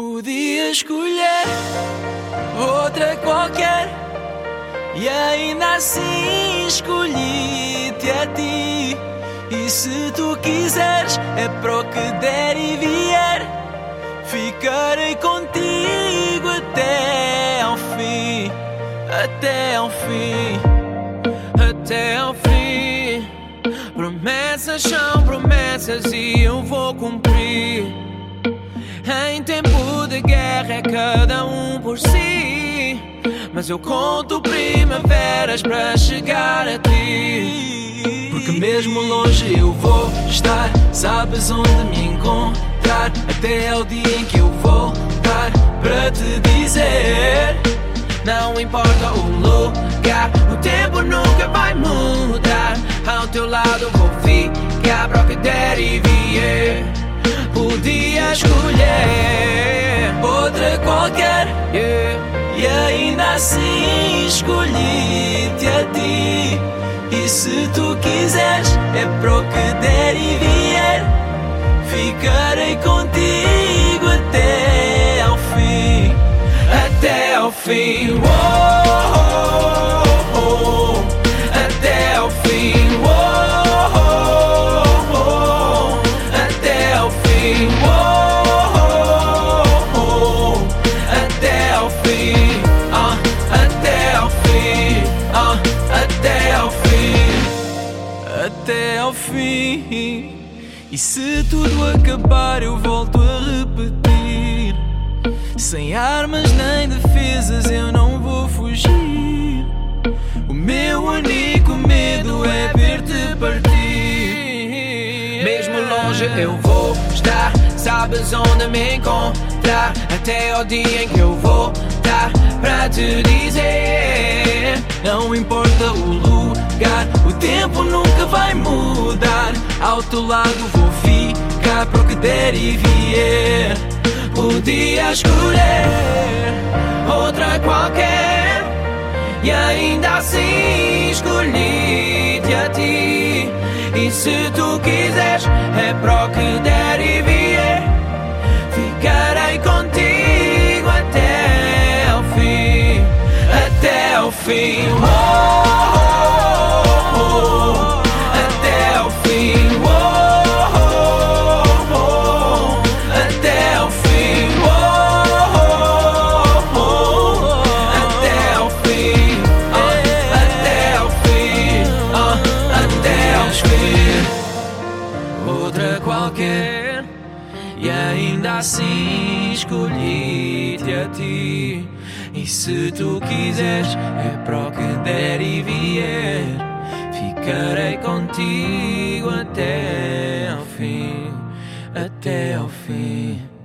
Podia escolher outra qualquer e ainda assim escolhi-te a ti. E se tu quiseres, é para o que der e vier, ficarei contigo até ao fim, até ao fim, até ao fim. Promessas são promessas e eu vou cumprir. Em tempo de guerra é cada um por si. Mas eu conto primaveras para chegar a ti. Porque mesmo longe eu vou estar, sabes onde me encontrar. Até ao dia em que eu voltar para te dizer. Não importa o lugar, o tempo nunca vai mudar. Ao teu lado vou ficar para o que der e vier. Escolher outra qualquer, yeah. e ainda assim escolhi-te a ti. E se tu quiseres, é para o que der e vier, ficarei contigo até ao fim, até ao fim. Até ao fim. E se tudo acabar, eu volto a repetir. Sem armas nem defesas, eu não vou fugir. O meu único medo é ver-te partir. Mesmo longe eu vou estar, sabes onde me encontrar. Até ao dia em que eu voltar para te dizer. Não importa o lugar, o tempo nunca vai mudar. Ao teu lado vou ficar para o que der e vier. Podia escolher outra qualquer e ainda assim escolhi-te a ti. E se tu quiseres, é para o que der e vier. Ficarei contigo até ao fim, até ao fim. Oh, fim. Outra qualquer. E ainda assim escolhi-te a ti. E se tu quiseres, é para o que der e vier. Ficarei contigo até ao fim, até ao fim.